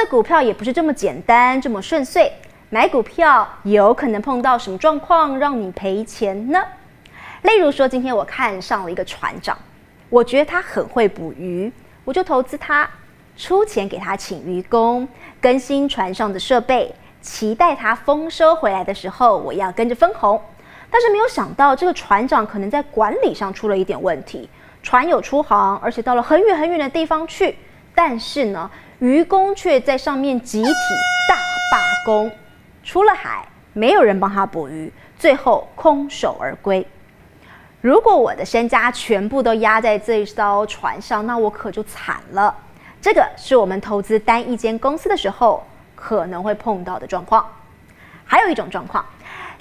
资股票也不是这么简单，这么顺遂。买股票有可能碰到什么状况让你赔钱呢？例如说，今天我看上了一个船长，我觉得他很会捕鱼，我就投资他，出钱给他请渔工，更新船上的设备，期待他丰收回来的时候，我要跟着分红。但是没有想到，这个船长可能在管理上出了一点问题，船有出航，而且到了很远很远的地方去，但是呢，渔工却在上面集体大罢工。出了海，没有人帮他捕鱼，最后空手而归。如果我的身家全部都压在这艘船上，那我可就惨了。这个是我们投资单一间公司的时候可能会碰到的状况。还有一种状况，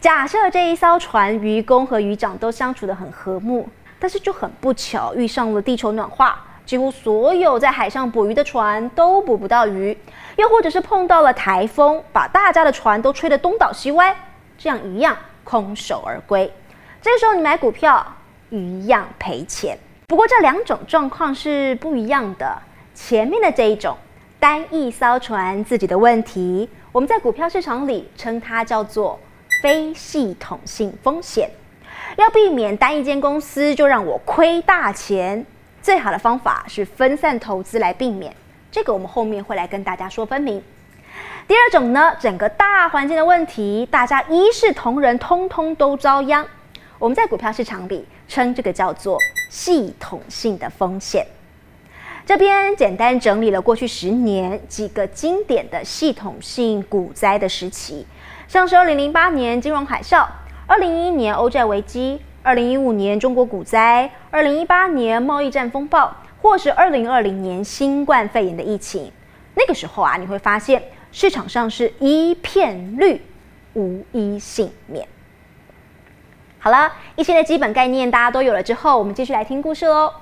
假设这一艘船渔工和渔长都相处得很和睦，但是就很不巧遇上了地球暖化。几乎所有在海上捕鱼的船都捕不到鱼，又或者是碰到了台风，把大家的船都吹得东倒西歪，这样一样空手而归。这时候你买股票一样赔钱。不过这两种状况是不一样的。前面的这一种单一艘船自己的问题，我们在股票市场里称它叫做非系统性风险。要避免单一间公司就让我亏大钱。最好的方法是分散投资来避免，这个我们后面会来跟大家说分明。第二种呢，整个大环境的问题，大家一视同仁，通通都遭殃。我们在股票市场里称这个叫做系统性的风险。这边简单整理了过去十年几个经典的系统性股灾的时期，像是二零零八年金融海啸，二零一一年欧债危机。二零一五年中国股灾，二零一八年贸易战风暴，或是二零二零年新冠肺炎的疫情，那个时候啊，你会发现市场上是一片绿，无一幸免。好了，一些的基本概念大家都有了之后，我们继续来听故事喽。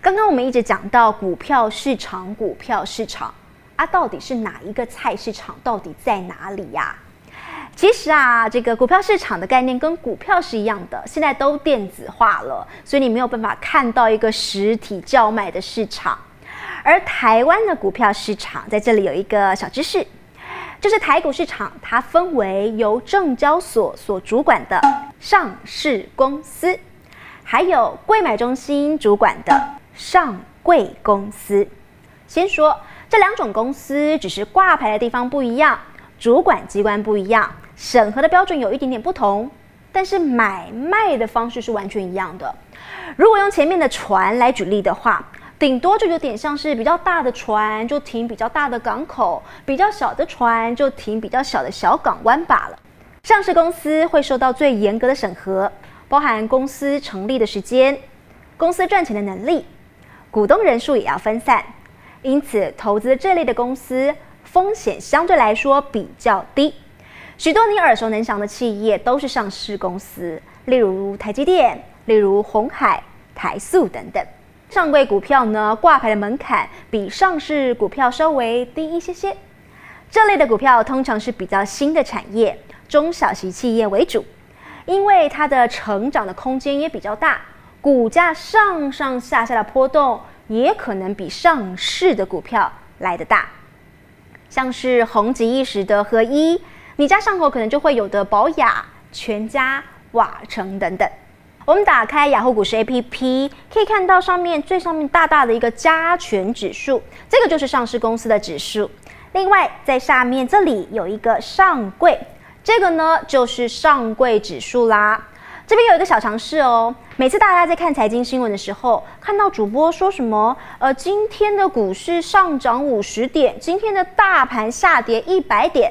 刚刚我们一直讲到股票市场，股票市场啊，到底是哪一个菜市场？到底在哪里呀？其实啊，这个股票市场的概念跟股票是一样的，现在都电子化了，所以你没有办法看到一个实体叫卖的市场。而台湾的股票市场在这里有一个小知识，就是台股市场它分为由证交所所主管的上市公司，还有柜买中心主管的上柜公司。先说这两种公司，只是挂牌的地方不一样，主管机关不一样。审核的标准有一点点不同，但是买卖的方式是完全一样的。如果用前面的船来举例的话，顶多就有点像是比较大的船就停比较大的港口，比较小的船就停比较小的小港湾罢了。上市公司会受到最严格的审核，包含公司成立的时间、公司赚钱的能力、股东人数也要分散，因此投资这类的公司风险相对来说比较低。许多你耳熟能详的企业都是上市公司，例如台积电、例如红海、台塑等等。上柜股票呢，挂牌的门槛比上市股票稍微低一些些。这类的股票通常是比较新的产业，中小型企业为主，因为它的成长的空间也比较大，股价上上下下的波动也可能比上市的股票来得大。像是红极一时的合一。你家上口可能就会有的宝雅、全家、瓦城等等。我们打开雅虎股市 APP，可以看到上面最上面大大的一个加权指数，这个就是上市公司的指数。另外在下面这里有一个上柜，这个呢就是上柜指数啦。这边有一个小常识哦，每次大家在看财经新闻的时候，看到主播说什么，呃，今天的股市上涨五十点，今天的大盘下跌一百点。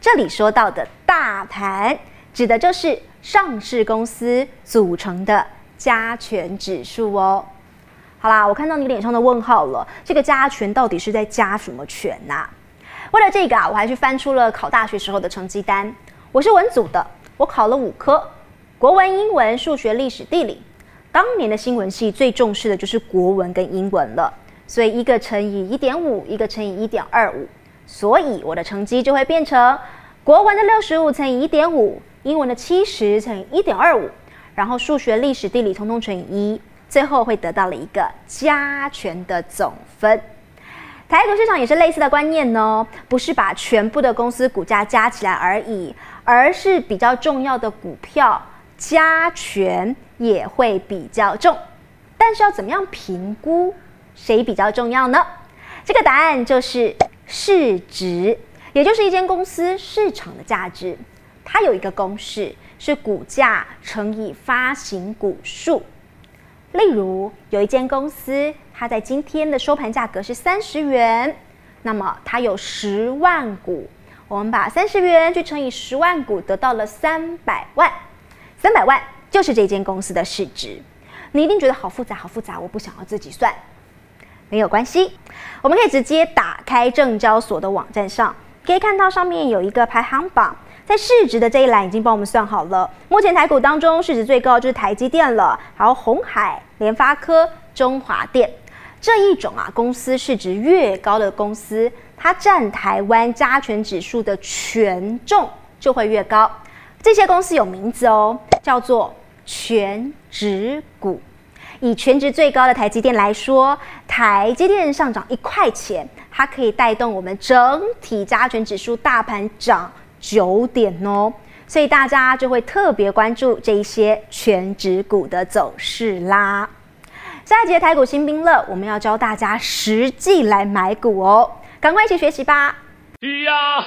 这里说到的大盘，指的就是上市公司组成的加权指数哦。好啦，我看到你脸上的问号了，这个加权到底是在加什么权呐？为了这个啊，我还去翻出了考大学时候的成绩单。我是文组的，我考了五科：国文、英文、数学、历史、地理。当年的新闻系最重视的就是国文跟英文了，所以一个乘以一点五，一个乘以一点二五。所以我的成绩就会变成国文的六十五乘以一点五，英文的七十乘以一点二五，然后数学、历史、地理通通乘以一，最后会得到了一个加权的总分。台股市场也是类似的观念哦，不是把全部的公司股价加起来而已，而是比较重要的股票加权也会比较重。但是要怎么样评估谁比较重要呢？这个答案就是市值，也就是一间公司市场的价值。它有一个公式，是股价乘以发行股数。例如，有一间公司，它在今天的收盘价格是三十元，那么它有十万股，我们把三十元去乘以十万股，得到了三百万。三百万就是这间公司的市值。你一定觉得好复杂，好复杂，我不想要自己算，没有关系，我们可以直接打开证交所的网站上，可以看到上面有一个排行榜。在市值的这一栏已经帮我们算好了，目前台股当中市值最高就是台积电了，还有红海、联发科、中华电这一种啊，公司市值越高的公司，它占台湾加权指数的权重就会越高。这些公司有名字哦，叫做全值股。以全值最高的台积电来说，台积电上涨一块钱，它可以带动我们整体加权指数大盘涨。九点哦，所以大家就会特别关注这一些全指股的走势啦。下一节台股新兵乐，我们要教大家实际来买股哦，赶快一起学习吧！呀